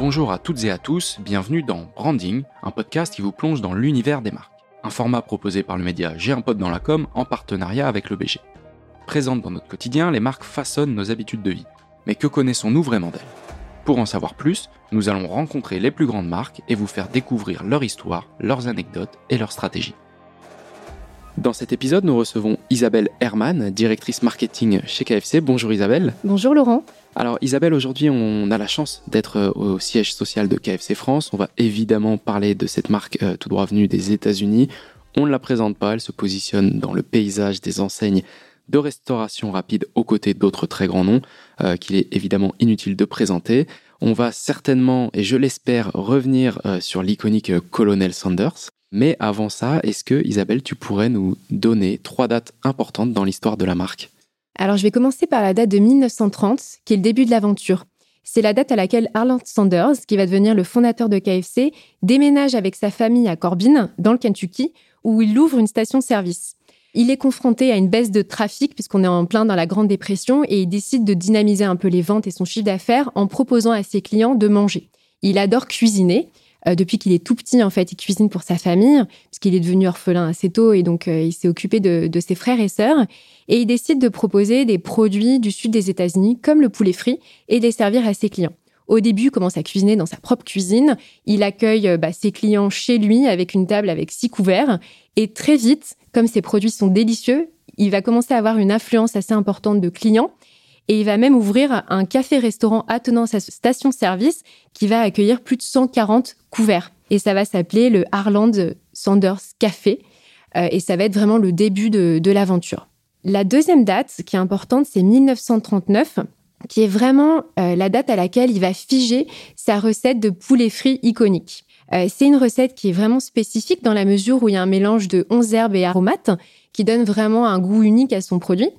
Bonjour à toutes et à tous, bienvenue dans Branding, un podcast qui vous plonge dans l'univers des marques. Un format proposé par le média J'ai un pote dans la com en partenariat avec le BG. Présentes dans notre quotidien, les marques façonnent nos habitudes de vie. Mais que connaissons-nous vraiment d'elles? Pour en savoir plus, nous allons rencontrer les plus grandes marques et vous faire découvrir leur histoire, leurs anecdotes et leurs stratégies. Dans cet épisode, nous recevons Isabelle Herman, directrice marketing chez KFC. Bonjour Isabelle. Bonjour Laurent. Alors Isabelle, aujourd'hui on a la chance d'être euh, au siège social de KFC France. On va évidemment parler de cette marque euh, tout droit venue des États-Unis. On ne la présente pas, elle se positionne dans le paysage des enseignes de restauration rapide aux côtés d'autres très grands noms euh, qu'il est évidemment inutile de présenter. On va certainement, et je l'espère, revenir sur l'iconique Colonel Sanders. Mais avant ça, est-ce que Isabelle, tu pourrais nous donner trois dates importantes dans l'histoire de la marque? Alors je vais commencer par la date de 1930, qui est le début de l'aventure. C'est la date à laquelle Arland Sanders, qui va devenir le fondateur de KFC, déménage avec sa famille à Corbin, dans le Kentucky, où il ouvre une station-service. Il est confronté à une baisse de trafic puisqu'on est en plein dans la Grande Dépression et il décide de dynamiser un peu les ventes et son chiffre d'affaires en proposant à ses clients de manger. Il adore cuisiner euh, depuis qu'il est tout petit, en fait, il cuisine pour sa famille, puisqu'il est devenu orphelin assez tôt et donc euh, il s'est occupé de, de, ses frères et sœurs. Et il décide de proposer des produits du sud des États-Unis, comme le poulet frit, et de les servir à ses clients. Au début, il commence à cuisiner dans sa propre cuisine. Il accueille euh, bah, ses clients chez lui avec une table avec six couverts. Et très vite, comme ses produits sont délicieux, il va commencer à avoir une influence assez importante de clients et il va même ouvrir un café-restaurant attenant sa station-service qui va accueillir plus de 140 couverts. Et ça va s'appeler le Harland Sanders Café. Euh, et ça va être vraiment le début de, l'aventure. La deuxième date qui est importante, c'est 1939 qui est vraiment euh, la date à laquelle il va figer sa recette de poulet frit iconique. Euh, c'est une recette qui est vraiment spécifique dans la mesure où il y a un mélange de 11 herbes et aromates qui donne vraiment un goût unique à son produit.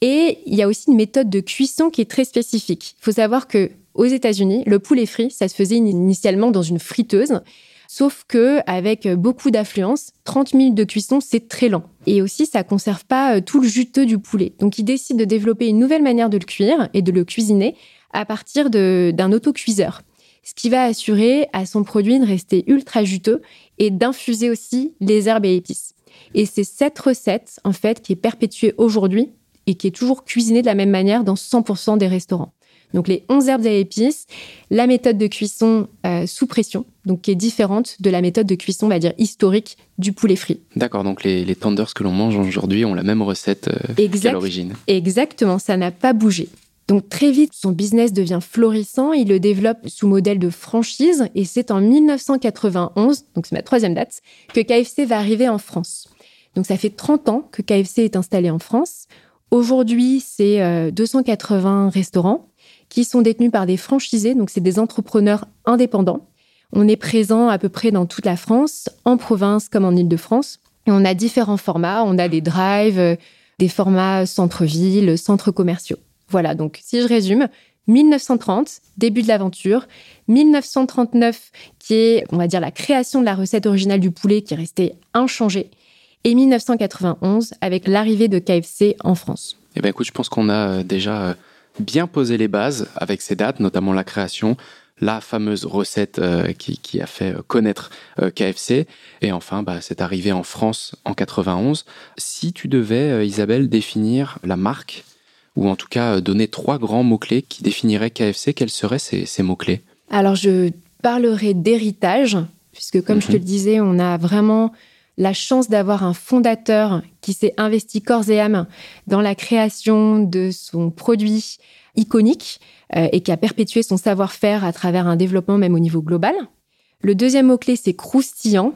Et il y a aussi une méthode de cuisson qui est très spécifique. Il faut savoir que aux États-Unis, le poulet frit, ça se faisait initialement dans une friteuse. Sauf que avec beaucoup d'affluence, 30 minutes de cuisson, c'est très lent. Et aussi, ça conserve pas euh, tout le juteux du poulet. Donc, il décide de développer une nouvelle manière de le cuire et de le cuisiner à partir d'un autocuiseur. Ce qui va assurer à son produit de rester ultra juteux et d'infuser aussi les herbes et épices. Et c'est cette recette, en fait, qui est perpétuée aujourd'hui et qui est toujours cuisiné de la même manière dans 100% des restaurants. Donc les 11 herbes et épices, la méthode de cuisson euh, sous pression, donc qui est différente de la méthode de cuisson, on va dire, historique du poulet frit. D'accord, donc les, les tenders que l'on mange aujourd'hui ont la même recette euh, qu'à l'origine. Exactement, ça n'a pas bougé. Donc très vite, son business devient florissant, il le développe sous modèle de franchise et c'est en 1991, donc c'est ma troisième date, que KFC va arriver en France. Donc ça fait 30 ans que KFC est installé en France. Aujourd'hui, c'est 280 euh, restaurants qui sont détenus par des franchisés, donc c'est des entrepreneurs indépendants. On est présent à peu près dans toute la France, en province comme en Île-de-France. Et on a différents formats. On a des drives, euh, des formats centre-ville, centres commerciaux. Voilà, donc si je résume, 1930, début de l'aventure. 1939, qui est, on va dire, la création de la recette originale du poulet qui est restée inchangée et 1991 avec l'arrivée de KFC en France. Eh bien écoute, je pense qu'on a euh, déjà euh, bien posé les bases avec ces dates, notamment la création, la fameuse recette euh, qui, a fait connaître KFC, et enfin bah, cette arrivée en France en 91. Si tu devais, Isabelle, définir la marque, ou en tout cas donner trois grands mots-clés qui définiraient KFC, quels seraient ces, mots-clés? Alors je parlerai d'héritage, puisque comme je te mhm. le disais, on a vraiment la chance d'avoir un fondateur qui s'est investi corps et âme dans la création de son produit iconique euh, et qui a perpétué son savoir-faire à travers un développement même au niveau global. Le deuxième mot-clé, c'est croustillant.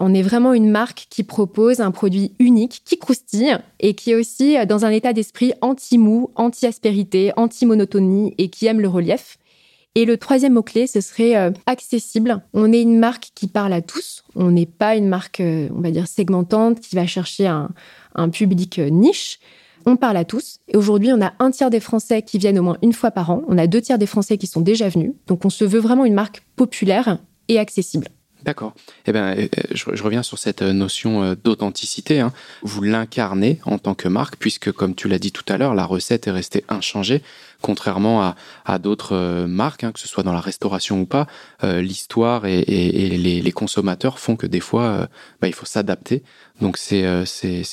On est vraiment une marque qui propose un produit unique, qui croustille et qui est aussi dans un état d'esprit anti-mou, anti-aspérité, anti-monotonie et qui aime le relief. Et le troisième mot-clé, ce serait euh, accessible. On est une marque qui parle à tous. On n'est pas une marque, euh, on va dire, segmentante qui va chercher un, public euh, niche. On parle à tous. Et aujourd'hui, on a un tiers des Français qui viennent au moins une fois par an. On a deux tiers des Français qui sont déjà venus. Donc, on se veut vraiment une marque populaire et accessible. D'accord. Eh bien, euh, je, reviens sur cette notion euh, d'authenticité. Hein. Vous l'incarnez en tant que marque, puisque, comme tu l'as dit tout à l'heure, la recette est restée inchangée, contrairement à, d'autres euh, marques, hein, que ce soit dans la restauration ou pas. L'histoire et, les, consommateurs font que des fois, bah, il faut s'adapter. Donc, c'est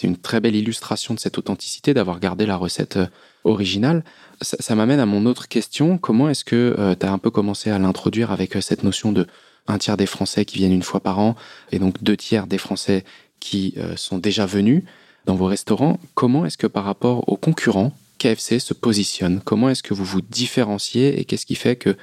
une très belle illustration de cette authenticité d'avoir gardé la recette originale. Ça m'amène à mon autre question. Comment est-ce que tu as un peu commencé à l'introduire avec cette notion de un tiers des Français qui viennent une fois par an et donc deux tiers des Français qui euh, sont déjà venus dans vos restaurants. Comment est-ce que par rapport aux concurrents, KFC se positionne? Comment est-ce que vous vous différenciez et qu'est-ce qui fait que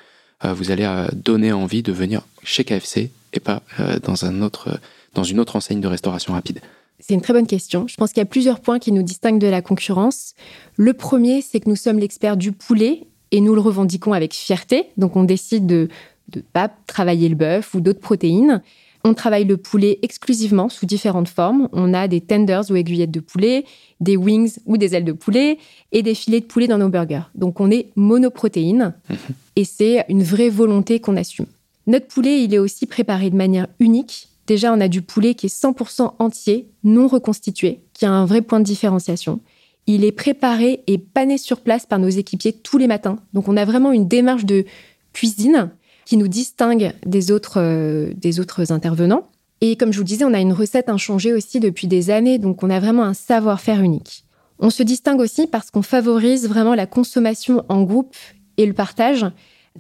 euh, vous allez euh, donner envie de venir chez KFC et pas dans, un autre, dans une autre enseigne de restauration rapide? C'est une très bonne question. Je pense qu'il y a plusieurs points qui nous distinguent de la concurrence. Le premier, c'est que nous sommes l'expert du poulet et nous le revendiquons avec fierté. Donc on décide de de pas travailler le bœuf ou d'autres protéines. On travaille le poulet exclusivement sous différentes formes. On a des tenders ou aiguillettes de poulet, des wings ou des ailes de poulet et des filets de poulet dans nos burgers. Donc on est monoprotéine mhm. et c'est une vraie volonté qu'on assume. Notre poulet, il est aussi préparé de manière unique. Déjà, on a du poulet qui est 100% entier, non reconstitué, qui a un vrai point de différenciation. Il est préparé et pané sur place par nos équipiers tous les matins. Donc on a vraiment une démarche de cuisine qui nous distingue des autres, euh, des autres intervenants. Et comme je vous disais, on a une recette inchangée aussi depuis des années, donc on a vraiment un savoir-faire unique. On se distingue aussi parce qu'on favorise vraiment la consommation en groupe et le partage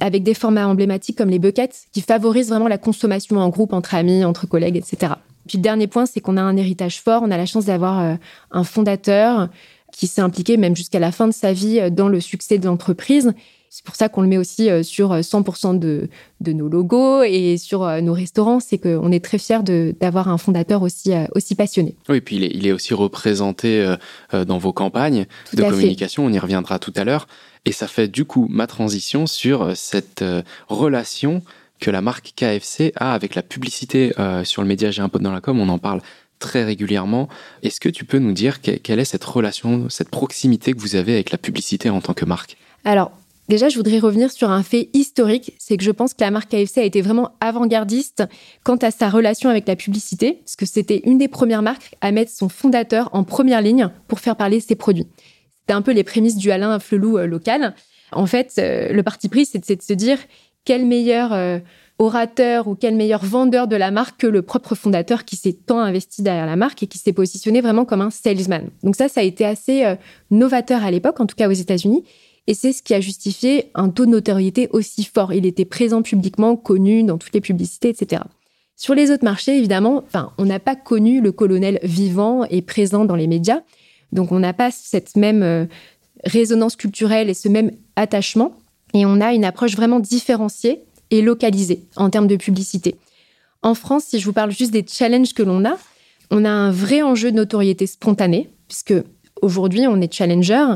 avec des formats emblématiques comme les buckets qui favorisent vraiment la consommation en groupe, entre amis, entre collègues, etc. Puis le dernier point, c'est qu'on a un héritage fort. On a la chance d'avoir euh, un fondateur qui s'est impliqué même jusqu'à la fin de sa vie euh, dans le succès de l'entreprise c'est pour ça qu'on le met aussi euh, sur 100% euh, de, nos logos et sur euh, nos restaurants. C'est qu'on est très fiers d'avoir un fondateur aussi, aussi passionné. Oui, et puis il est, aussi représenté dans vos campagnes de communication. On y reviendra tout à l'heure. Et ça fait du coup ma transition sur cette relation que la marque KFC a avec la publicité sur le média J'ai un pote dans la com. On en parle très régulièrement. Est-ce que tu peux nous dire quelle est cette relation, cette proximité que vous avez avec la publicité en tant que marque? Alors, Déjà, je voudrais revenir sur un fait historique, c'est que je pense que la marque KFC a été vraiment avant-gardiste quant à sa relation avec la publicité, parce que c'était une des premières marques à mettre son fondateur en première ligne pour faire parler ses produits. C'était un peu les prémices du Alain Flelou euh, local. En fait, euh, le parti pris, c'est de se dire quel meilleur euh, orateur ou quel meilleur vendeur de la marque que le propre fondateur qui s'est tant investi derrière la marque et qui s'est positionné vraiment comme un salesman. Donc ça, ça a été assez novateur à l'époque, en tout cas aux États-Unis. Et c'est ce qui a justifié un taux de notoriété aussi fort. Il était présent publiquement, connu dans toutes les publicités, etc. Sur les autres marchés, évidemment, on n'a pas connu le colonel vivant et présent dans les médias. Donc, on n'a pas cette même euh, résonance culturelle et ce même attachement. Et on a une approche vraiment différenciée et localisée en termes de publicité. En France, si je vous parle juste des challenges que l'on a, on a un vrai enjeu de notoriété spontanée, puisque aujourd'hui, on est challenger,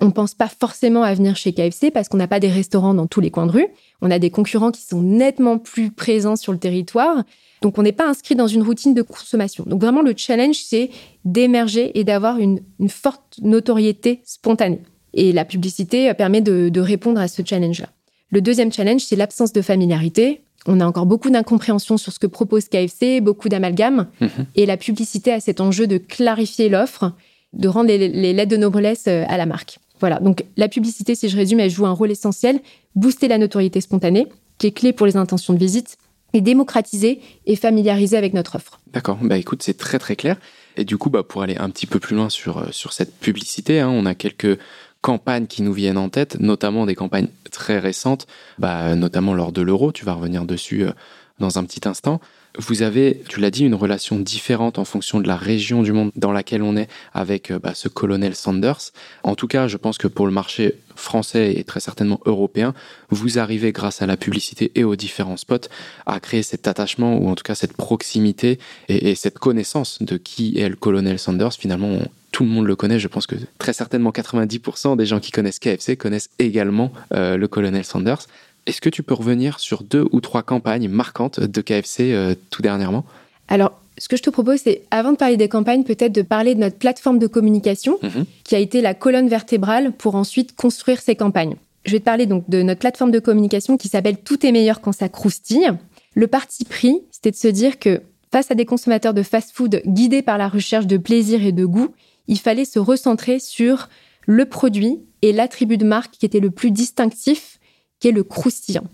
on ne pense pas forcément à venir chez KFC parce qu'on n'a pas des restaurants dans tous les coins de rue. On a des concurrents qui sont nettement plus présents sur le territoire. Donc, on n'est pas inscrit dans une routine de consommation. Donc, vraiment, le challenge, c'est d'émerger et d'avoir une, forte notoriété spontanée. Et la publicité permet de, répondre à ce challenge-là. Le deuxième challenge, c'est l'absence de familiarité. On a encore beaucoup d'incompréhension sur ce que propose KFC, beaucoup d'amalgame. Mhm. Et la publicité a cet enjeu de clarifier l'offre, de rendre les, les lettres de noblesse euh, à la marque. Voilà, donc la publicité, si je résume, elle joue un rôle essentiel, booster la notoriété spontanée, qui est clé pour les intentions de visite, et démocratiser et familiariser avec notre offre. D'accord, bah écoute, c'est très très clair. Et du coup, bah, pour aller un petit peu plus loin sur, euh, sur cette publicité, hein, on a quelques campagnes qui nous viennent en tête, notamment des campagnes très récentes, bah, notamment lors de l'euro, tu vas revenir dessus euh, dans un petit instant. Vous avez, tu l'as dit, une relation différente en fonction de la région du monde dans laquelle on est avec euh, bah, ce colonel Sanders. En tout cas, je pense que pour le marché français et très certainement européen, vous arrivez grâce à la publicité et aux différents spots à créer cet attachement ou en tout cas cette proximité et, cette connaissance de qui est le colonel Sanders. Finalement, tout le monde le connaît. Je pense que très certainement 90% des gens qui connaissent KFC connaissent également euh, le colonel Sanders. Est-ce que tu peux revenir sur deux ou trois campagnes marquantes de KFC euh, tout dernièrement? Alors, ce que je te propose, c'est, avant de parler des campagnes, peut-être de parler de notre plateforme de communication, mhm. qui a été la colonne vertébrale pour ensuite construire ces campagnes. Je vais te parler donc de notre plateforme de communication qui s'appelle Tout est meilleur quand ça croustille. Le parti pris, c'était de se dire que face à des consommateurs de fast-food guidés par la recherche de plaisir et de goût, il fallait se recentrer sur le produit et l'attribut de marque qui était le plus distinctif, qui est le croustillant.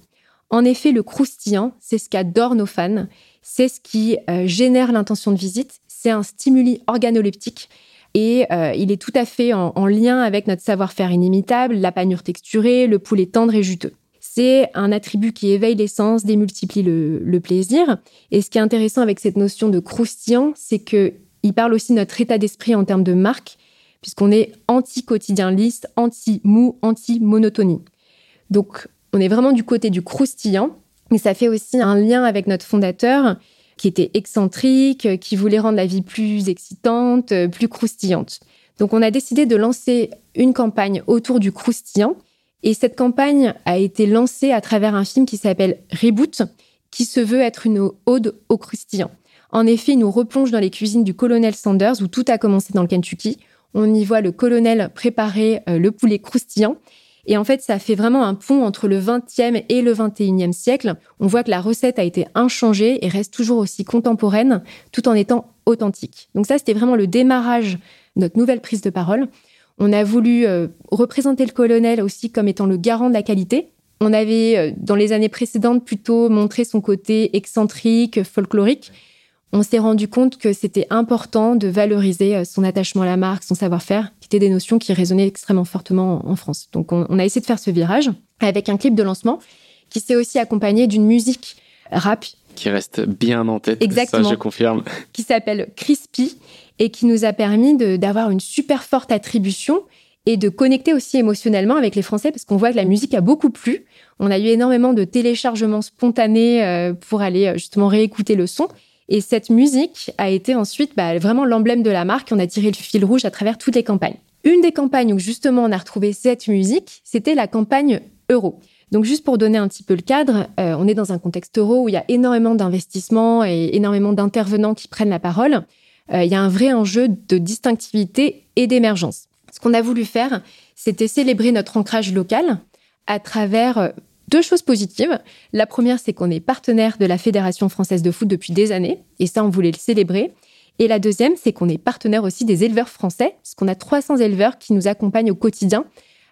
En effet, le croustillant, c'est ce qu'adorent nos fans, c'est ce qui euh, génère l'intention de visite, c'est un stimuli organoleptique et euh, il est tout à fait en, en lien avec notre savoir-faire inimitable, la panure texturée, le poulet tendre et juteux. C'est un attribut qui éveille les sens, démultiplie le, plaisir. Et ce qui est intéressant avec cette notion de croustillant, c'est que il parle aussi de notre état d'esprit en termes de marque, puisqu'on est anti-quotidien liste, anti-mou, anti-monotonie. Donc, on est vraiment du côté du croustillant, mais ça fait aussi un lien avec notre fondateur, qui était excentrique, qui voulait rendre la vie plus excitante, plus croustillante. Donc, on a décidé de lancer une campagne autour du croustillant et cette campagne a été lancée à travers un film qui s'appelle Reboot, qui se veut être une ode au croustillant. En effet, il nous replonge dans les cuisines du colonel Sanders, où tout a commencé dans le Kentucky. On y voit le colonel préparer euh, le poulet croustillant. Et en fait, ça fait vraiment un pont entre le 20e et le 21e siècle. On voit que la recette a été inchangée et reste toujours aussi contemporaine, tout en étant authentique. Donc ça, c'était vraiment le démarrage de notre nouvelle prise de parole. On a voulu euh, représenter le colonel aussi comme étant le garant de la qualité. On avait, euh, dans les années précédentes, plutôt montré son côté excentrique, folklorique. On s'est rendu compte que c'était important de valoriser euh, son attachement à la marque, son savoir-faire, qui étaient des notions qui résonnaient extrêmement fortement en France. Donc on, a essayé de faire ce virage avec un clip de lancement qui s'est aussi accompagné d'une musique rap. Qui reste bien en tête, Exactement, ça je confirme. Qui s'appelle Crispy et qui nous a permis d'avoir une super forte attribution et de connecter aussi émotionnellement avec les Français parce qu'on voit que la musique a beaucoup plu. On a eu énormément de téléchargements spontanés euh, pour aller euh, justement réécouter le son. Et cette musique a été ensuite bah, vraiment l'emblème de la marque. On a tiré le fil rouge à travers toutes les campagnes. Une des campagnes où justement on a retrouvé cette musique, c'était la campagne Euro. Donc juste pour donner un petit peu le cadre, euh, on est dans un contexte euro où il y a énormément d'investissements et énormément d'intervenants qui prennent la parole. Euh, il y a un vrai enjeu de distinctivité et d'émergence. Ce qu'on a voulu faire, c'était célébrer notre ancrage local à travers euh, deux choses positives. La première, c'est qu'on est partenaire de la Fédération française de foot depuis des années, et ça, on voulait le célébrer. Et la deuxième, c'est qu'on est partenaire aussi des éleveurs français, puisqu'on a 300 éleveurs qui nous accompagnent au quotidien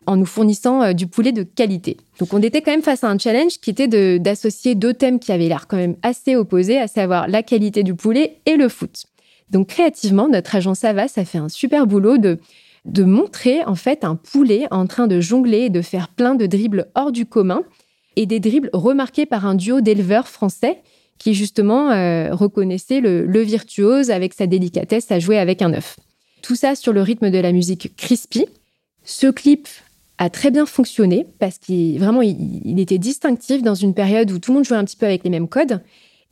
en nous fournissant euh, du poulet de qualité. Donc on était quand même face à un challenge qui était d'associer deux thèmes qui avaient l'air quand même assez opposés, à savoir la qualité du poulet et le foot. Donc créativement, notre agence Avas a fait un super boulot de de montrer en fait un poulet en train de jongler et de faire plein de dribbles hors du commun et des dribbles remarqués par un duo d'éleveurs français qui justement euh, reconnaissait le, virtuose avec sa délicatesse à jouer avec un œuf. Tout ça sur le rythme de la musique crispy. Ce clip a très bien fonctionné parce qu'il vraiment il était distinctif dans une période où tout le monde jouait un petit peu avec les mêmes codes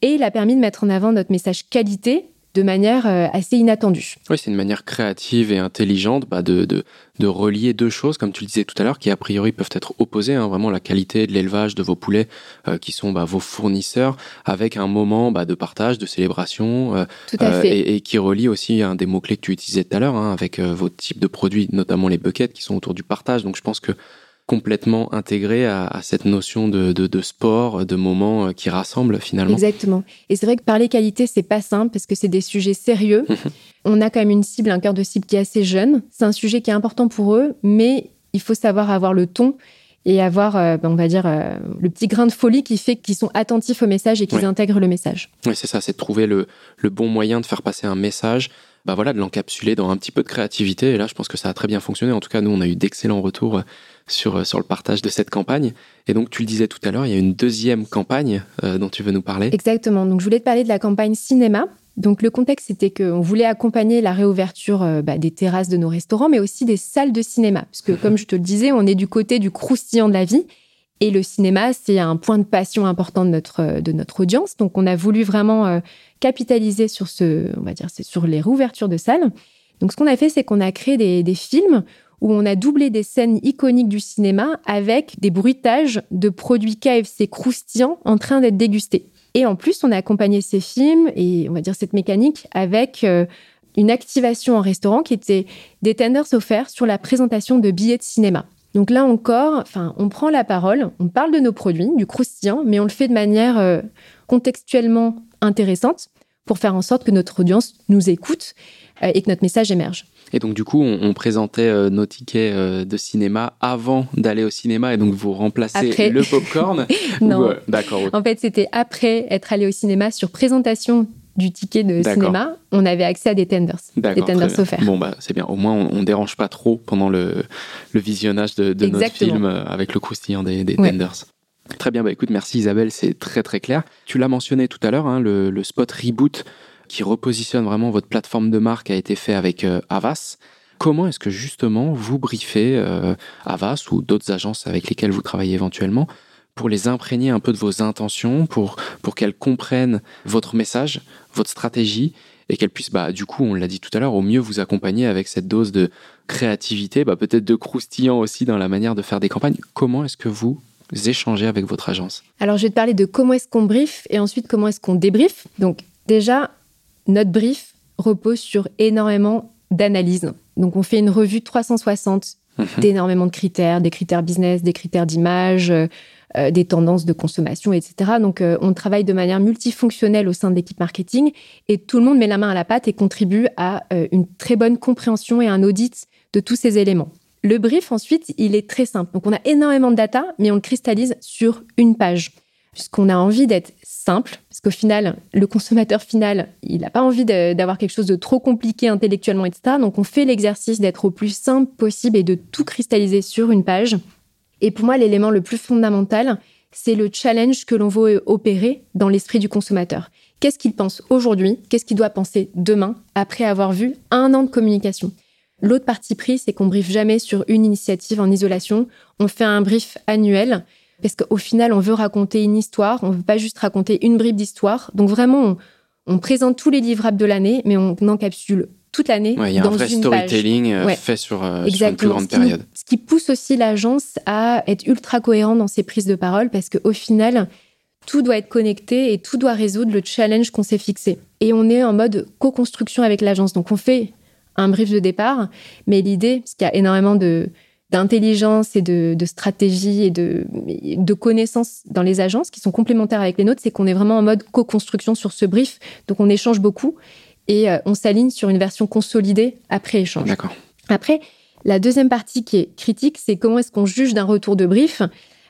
et il a permis de mettre en avant notre message qualité de manière euh, assez inattendue. Oui, c'est une manière créative et intelligente bah, de, de, de, relier deux choses, comme tu le disais tout à l'heure, qui a priori peuvent être opposées. Hein, vraiment la qualité de l'élevage de vos poulets, euh, qui sont bah, vos fournisseurs, avec un moment bah, de partage, de célébration, euh, tout à fait. Et, et, qui relie aussi un des mots-clés que tu utilisais tout à l'heure, hein, avec vos types de produits, notamment les buckets, qui sont autour du partage. Donc je pense que complètement intégré à, à cette notion de, de, de, sport, de moments euh, qui rassemblent finalement. Exactement. Et c'est vrai que parler qualité, c'est pas simple parce que c'est des sujets sérieux. On a quand même une cible, un cœur de cible qui est assez jeune. C'est un sujet qui est important pour eux, mais il faut savoir avoir le ton et avoir, euh, on va dire, euh, le petit grain de folie qui fait qu'ils sont attentifs au message et qu'ils intègrent le message. Oui, c'est ça, c'est de trouver le, le bon moyen de faire passer un message bah voilà, de l'encapsuler dans un petit peu de créativité. Et là, je pense que ça a très bien fonctionné. En tout cas, nous, on a eu d'excellents retours euh, sur, euh, sur le partage de cette campagne. Et donc, tu le disais tout à l'heure, il y a une deuxième campagne euh, dont tu veux nous parler. Exactement. Donc, je voulais te parler de la campagne cinéma. Donc, le contexte, c'était qu'on voulait accompagner la réouverture euh, bah, des terrasses de nos restaurants, mais aussi des salles de cinéma. Parce que, comme je te le disais, on est du côté du croustillant de la vie. Et le cinéma, c'est un point de passion important de notre, de notre audience. Donc, on a voulu vraiment euh, capitaliser sur ce, on va dire, c'est sur les réouvertures de salles. Donc, ce qu'on a fait, c'est qu'on a créé des, des, films où on a doublé des scènes iconiques du cinéma avec des bruitages de produits KFC croustillants en train d'être dégustés. Et en plus, on a accompagné ces films et on va dire cette mécanique avec euh, une activation en restaurant qui était des tenders offerts sur la présentation de billets de cinéma. Donc là encore, enfin, on prend la parole, on parle de nos produits, du croustillant, mais on le fait de manière euh, contextuellement intéressante pour faire en sorte que notre audience nous écoute euh, et que notre message émerge. Et donc du coup, on, présentait euh, nos tickets de cinéma avant d'aller au cinéma, et donc vous remplacez le popcorn. non, d'accord. En fait, c'était après être allé au cinéma sur présentation du ticket de cinéma, on avait accès à des tenders, des tenders offerts. Bon bah c'est bien, au moins on, ne dérange pas trop pendant le, visionnage de, notre film euh, avec le croustillant des, tenders. Très bien, bah écoute, merci Isabelle, c'est très très clair. Tu l'as mentionné tout à l'heure, hein, le, spot reboot qui repositionne vraiment votre plateforme de marque a été fait avec euh, Avas. Comment est-ce que justement vous briefez euh, Avas ou d'autres agences avec lesquelles vous travaillez éventuellement pour les imprégner un peu de vos intentions, pour, pour qu'elles comprennent votre message, votre stratégie, et qu'elles puissent, bah, du coup, on l'a dit tout à l'heure, au mieux vous accompagner avec cette dose de créativité, bah, peut-être de croustillant aussi dans la manière de faire des campagnes. Comment est-ce que vous échangez avec votre agence? Alors, je vais te parler de comment est-ce qu'on brief et ensuite comment est-ce qu'on débrief. Donc, déjà, notre brief repose sur énormément d'analyses. Donc, on fait une revue 360 mhm. d'énormément de critères, des critères business, des critères d'image, euh, des tendances de consommation, etc. Donc, euh, on travaille de manière multifonctionnelle au sein de l'équipe marketing et tout le monde met la main à la pâte et contribue à euh, une très bonne compréhension et un audit de tous ces éléments. Le brief, ensuite, il est très simple. Donc, on a énormément de data, mais on le cristallise sur une page. Puisqu'on a envie d'être simple, parce qu'au final, le consommateur final, il n'a pas envie d'avoir quelque chose de trop compliqué intellectuellement, etc. Donc, on fait l'exercice d'être au plus simple possible et de tout cristalliser sur une page et pour moi, l'élément le plus fondamental, c'est le challenge que l'on veut opérer dans l'esprit du consommateur. Qu'est-ce qu'il pense aujourd'hui? Qu'est-ce qu'il doit penser demain après avoir vu un an de communication? L'autre partie pris, c'est qu'on briefe jamais sur une initiative en isolation. On fait un brief annuel parce qu'au final, on veut raconter une histoire. On veut pas juste raconter une bribe d'histoire. Donc vraiment, on, on présente tous les livrables de l'année, mais on encapsule toute l'année. Il y a un vrai storytelling euh, fait sur, euh, sur, une plus grande période. Ce qui pousse aussi l'agence à être ultra cohérent dans ses prises de parole parce qu'au final, tout doit être connecté et tout doit résoudre le challenge qu'on s'est fixé. Et on est en mode co-construction avec l'agence. Donc on fait un brief de départ, mais l'idée, parce qu'il y a énormément de d'intelligence et de, de, stratégie et de, de connaissances dans les agences qui sont complémentaires avec les nôtres, c'est qu'on est vraiment en mode co-construction sur ce brief. Donc on échange beaucoup et euh, on s'aligne sur une version consolidée après échange. D'accord. Après, la deuxième partie qui est critique, c'est comment est-ce qu'on juge d'un retour de brief.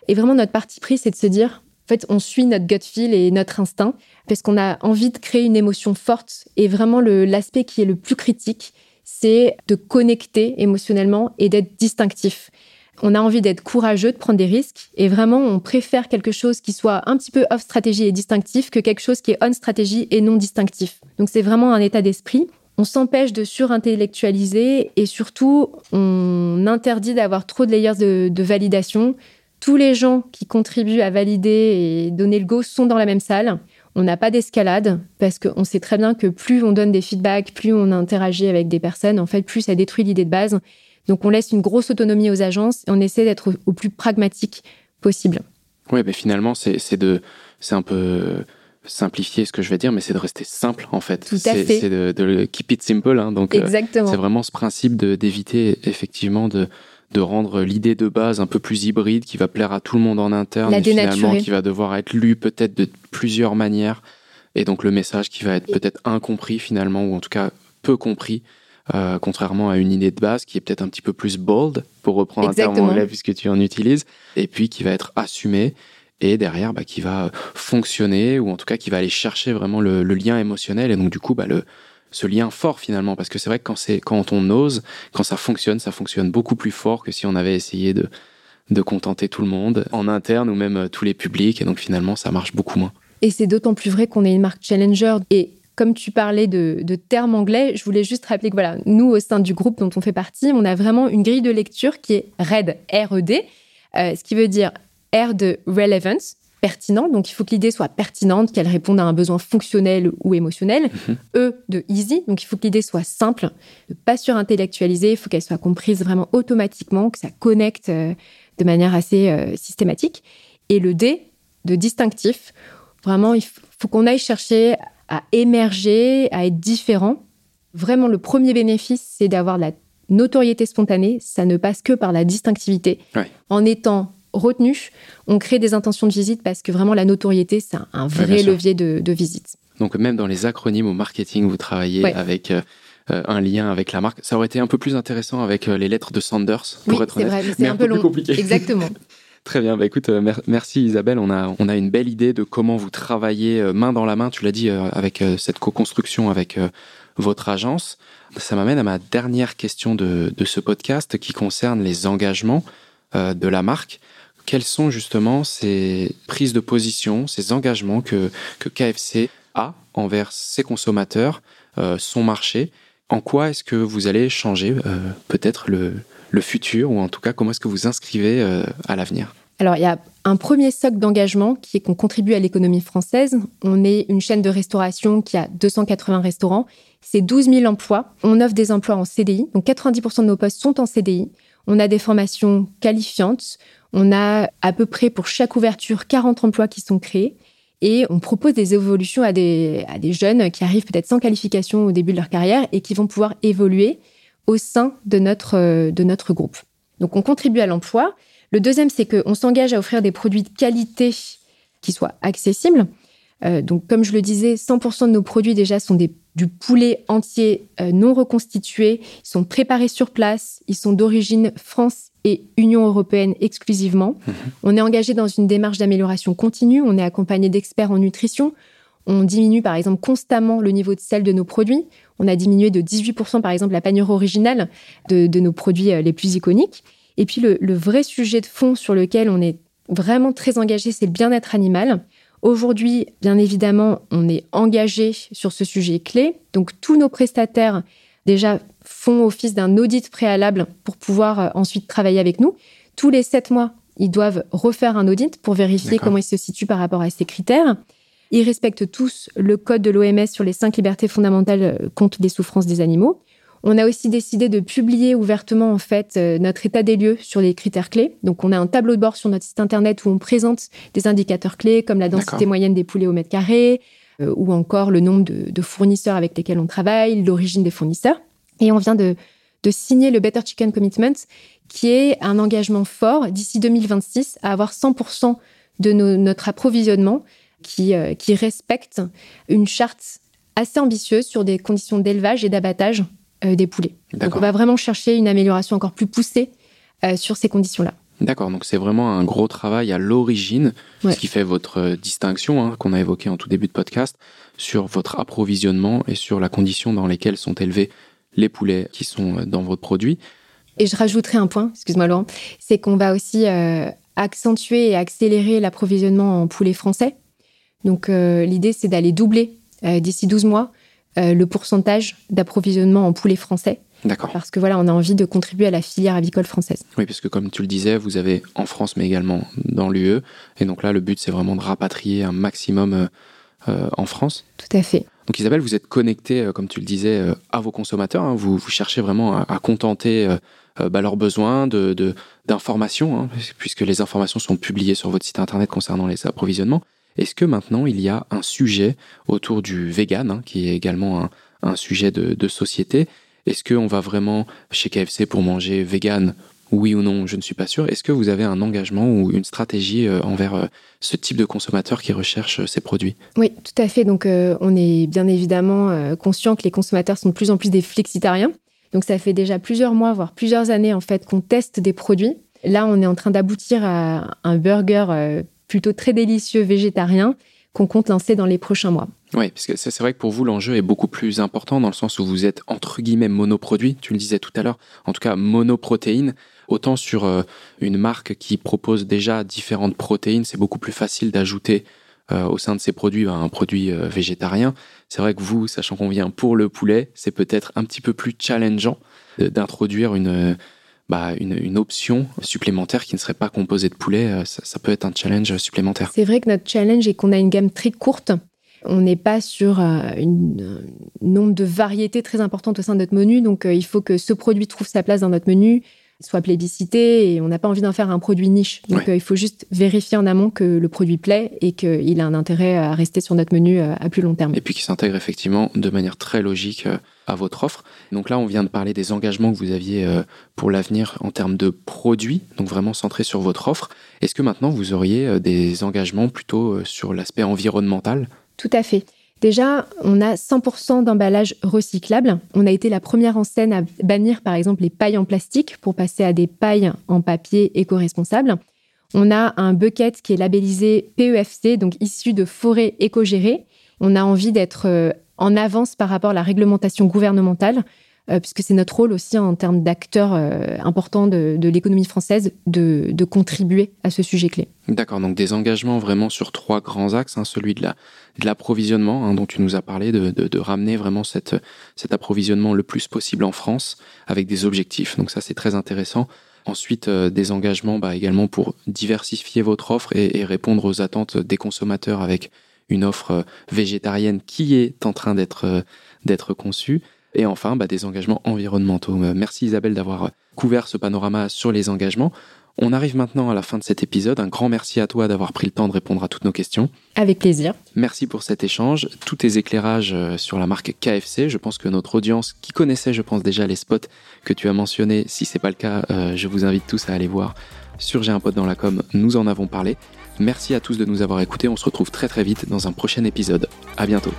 Et vraiment, notre partie prise, c'est de se dire, en fait, on suit notre gut feel et notre instinct parce qu'on a envie de créer une émotion forte. Et vraiment, l'aspect qui est le plus critique, c'est de connecter émotionnellement et d'être distinctif on a envie d'être courageux, de prendre des risques, et vraiment, on préfère quelque chose qui soit un petit peu off stratégie et distinctif que quelque chose qui est on stratégie et non distinctif. Donc c'est vraiment un état d'esprit. On s'empêche de surintellectualiser et surtout, on interdit d'avoir trop de layers de, de validation. Tous les gens qui contribuent à valider et donner le go sont dans la même salle. On n'a pas d'escalade parce qu'on sait très bien que plus on donne des feedbacks, plus on interagit avec des personnes, en fait, plus ça détruit l'idée de base. Donc on laisse une grosse autonomie aux agences et on essaie d'être au plus pragmatique possible. Oui, mais finalement, c'est de, c'est un peu simplifier ce que je vais dire, mais c'est de rester simple en fait. Tout à fait. C'est de, de, keep it simple. Hein, donc, euh, Exactement. c'est vraiment ce principe d'éviter effectivement de, de rendre l'idée de base un peu plus hybride, qui va plaire à tout le monde en interne, La et finalement qui va devoir être lu peut-être de plusieurs manières, et donc le message qui va être peut-être incompris finalement, ou en tout cas peu compris euh, contrairement à une idée de base qui est peut-être un petit peu plus bold, pour reprendre un terme anglais puisque tu en utilises, et puis qui va être assumé et derrière bah, qui va fonctionner ou en tout cas qui va aller chercher vraiment le, lien émotionnel et donc du coup bah, le, ce lien fort finalement. Parce que c'est vrai que quand c'est quand on ose quand ça fonctionne ça fonctionne beaucoup plus fort que si on avait essayé de de contenter tout le monde en interne ou même euh, tous les publics et donc finalement ça marche beaucoup moins. Et c'est d'autant plus vrai qu'on est une marque challenger et comme tu parlais de, termes anglais, je voulais juste rappeler que voilà, nous, au sein du groupe dont on fait partie, on a vraiment une grille de lecture qui est RED, R-E-D, euh, ce qui veut dire R de relevance, pertinent. Donc, il faut que l'idée soit pertinente, qu'elle réponde à un besoin fonctionnel ou émotionnel. Mhm. E de easy. Donc, il faut que l'idée soit simple, pas surintellectualisée. Il faut qu'elle soit comprise vraiment automatiquement, que ça connecte euh, de manière assez euh, systématique. Et le D de distinctif. Vraiment, il faut qu'on aille chercher à émerger, à être différent. Vraiment, le premier bénéfice, c'est d'avoir la notoriété spontanée, ça ne passe que par la distinctivité. En étant retenu, on crée des intentions de visite parce que vraiment la notoriété, c'est un, vrai levier de, visite. Donc même dans les acronymes au marketing, vous travaillez avec euh, euh, un lien avec la marque. Ça aurait été un peu plus intéressant avec euh, les lettres de Sanders, pour être honnête. Vrai, mais, un, peu, plus compliqué. Exactement. Très bien, bah écoute, merci Isabelle. On a, on a une belle idée de comment vous travaillez main dans la main, tu l'as dit, avec cette co-construction avec votre agence. Ça m'amène à ma dernière question de, de, ce podcast qui concerne les engagements de la marque quelles sont justement ces prises de position, ces engagements que, que KFC a envers ses consommateurs, euh, son marché? En quoi est-ce que vous allez changer euh, peut-être le, le, futur ou en tout cas comment est-ce que vous inscrivez euh, à l'avenir? Alors, il y a un premier socle d'engagement qui est qu'on contribue à l'économie française. On est une chaîne de restauration qui a 280 restaurants. C'est 12 000 emplois. On offre des emplois en CDI. Donc, 90% de nos postes sont en CDI. On a des formations qualifiantes. On a à peu près pour chaque ouverture 40 emplois qui sont créés. Et on propose des évolutions à des, à des jeunes qui arrivent peut-être sans qualification au début de leur carrière et qui vont pouvoir évoluer au sein de notre, de notre groupe. Donc on contribue à l'emploi. Le deuxième, c'est qu'on s'engage à offrir des produits de qualité qui soient accessibles. Euh, donc comme je le disais, 100% de nos produits déjà sont des, du poulet entier euh, non reconstitué. Ils sont préparés sur place. Ils sont d'origine France et Union européenne exclusivement. Mhm. On est engagé dans une démarche d'amélioration continue. On est accompagné d'experts en nutrition. On diminue par exemple constamment le niveau de sel de nos produits. On a diminué de 18% par exemple la panière originale de, nos produits euh, les plus iconiques. Et puis le, le, vrai sujet de fond sur lequel on est vraiment très engagé, c'est le bien-être animal. Aujourd'hui, bien évidemment, on est engagé sur ce sujet clé. Donc tous nos prestataires déjà font office d'un audit préalable pour pouvoir euh, ensuite travailler avec nous. Tous les sept mois, ils doivent refaire un audit pour vérifier comment ils se situent par rapport à ces critères. Ils respectent tous le code de l'OMS sur les cinq libertés fondamentales euh, contre les souffrances des animaux. On a aussi décidé de publier ouvertement en fait euh, notre état des lieux sur les critères clés. Donc on a un tableau de bord sur notre site internet où on présente des indicateurs clés comme la densité moyenne des poulets au mètre carré ou encore le nombre de fournisseurs avec lesquels on travaille, l'origine des fournisseurs. Et on vient de, signer le Better Chicken Commitment, qui est un engagement fort d'ici 2026 à avoir 100% de notre approvisionnement qui, euh, qui respecte une charte assez ambitieuse sur des conditions d'élevage et d'abattage euh, des poulets. Donc on va vraiment chercher une amélioration encore plus poussée euh, sur ces conditions-là. D'accord, donc c'est vraiment un gros travail à l'origine, ce qui fait votre distinction hein, qu'on a évoquée en tout début de podcast sur votre approvisionnement et sur la condition dans lesquelles sont élevés les poulets qui sont dans votre produit. Et je rajouterai un point, excuse-moi Laurent, c'est qu'on va aussi euh, accentuer et accélérer l'approvisionnement en poulet français. Donc euh, l'idée, c'est d'aller doubler d'ici 12 mois le pourcentage d'approvisionnement en poulet français. D'accord. Parce que voilà, on a envie de contribuer à la filière avicole française. Oui, parce que comme tu le disais, vous avez en France, mais également dans l'UE. Et donc là, le but, c'est vraiment de rapatrier un maximum en France. Tout à fait. Donc Isabelle, vous êtes connectée, euh, comme tu le disais, euh, à vos consommateurs. Hein. Vous, vous, cherchez vraiment à, contenter euh, bah, leurs besoins de, d'informations, hein, puisque les informations sont publiées sur votre site internet concernant les approvisionnements. Est-ce que maintenant il y a un sujet autour du vegan, hein, qui est également un, sujet de, société? Est-ce qu'on va vraiment chez KFC pour manger vegan oui ou non, je ne suis pas sûr. Est-ce que vous avez un engagement ou une stratégie euh, envers euh, ce type de consommateur qui recherche euh, ces produits? Oui, tout à fait. Donc, on est bien évidemment conscient que les consommateurs sont de plus en plus des flexitariens. Donc, ça fait déjà plusieurs mois, voire plusieurs années, en fait, qu'on teste des produits. Là, on est en train d'aboutir à un burger plutôt très délicieux végétarien qu'on compte lancer dans les prochains mois. Oui, parce que c'est vrai que pour vous, l'enjeu est beaucoup plus important dans le sens où vous êtes entre guillemets monoproduit, tu le disais tout à l'heure, en tout cas monoprotéine. Autant sur euh, une marque qui propose déjà différentes protéines, c'est beaucoup plus facile d'ajouter euh, au sein de ces produits ben, un produit euh, végétarien. C'est vrai que vous, sachant qu'on vient pour le poulet, c'est peut-être un petit peu plus challengeant d'introduire une, bah, une, option supplémentaire qui ne serait pas composée de poulet. Ça, peut être un challenge supplémentaire. C'est vrai que notre challenge est qu'on a une gamme très courte. On n'est pas sur un nombre de variétés très importantes au sein de notre menu, donc il faut que ce produit trouve sa place dans notre menu soit plébiscité et on n'a pas envie d'en faire un produit niche. Donc euh, il faut juste vérifier en amont que le produit plaît et qu'il a un intérêt à rester sur notre menu euh, à plus long terme. Et puis qu'il s'intègre effectivement de manière très logique euh, à votre offre. Donc là, on vient de parler des engagements que vous aviez pour l'avenir en termes de produits, donc vraiment centrés sur votre offre. Est-ce que maintenant, vous auriez des engagements plutôt sur l'aspect environnemental? Tout à fait. Déjà, on a 100% d'emballage recyclable. On a été la première en scène à bannir, par exemple, les pailles en plastique pour passer à des pailles en papier éco-responsables. On a un bucket qui est labellisé PEFC, donc issu de forêts éco-gérées. On a envie d'être en avance par rapport à la réglementation gouvernementale, euh, puisque c'est notre rôle aussi en termes d'acteurs euh, importants de, l'économie française de, contribuer à ce sujet clé. D'accord, donc des engagements vraiment sur trois grands axes, hein, celui de l'approvisionnement hein, dont tu nous as parlé, de, ramener vraiment cet approvisionnement le plus possible en France avec des objectifs. Donc ça c'est très intéressant. Ensuite, euh, des engagements bah, également pour diversifier votre offre et répondre aux attentes des consommateurs avec une offre euh, végétarienne qui est en train euh, d'être conçue. Et enfin, bah, des engagements environnementaux. Euh, merci Isabelle d'avoir couvert ce panorama sur les engagements. On arrive maintenant à la fin de cet épisode. Un grand merci à toi d'avoir pris le temps de répondre à toutes nos questions. Avec plaisir. Merci pour cet échange, tous tes éclairages sur la marque KFC. Je pense que notre audience, qui connaissait, je pense déjà les spots que tu as mentionnés, si c'est pas le cas, je vous invite tous à aller voir sur J'ai un pote dans la com. Nous en avons parlé. Merci à tous de nous avoir écoutés. On se retrouve très très vite dans un prochain épisode. À bientôt.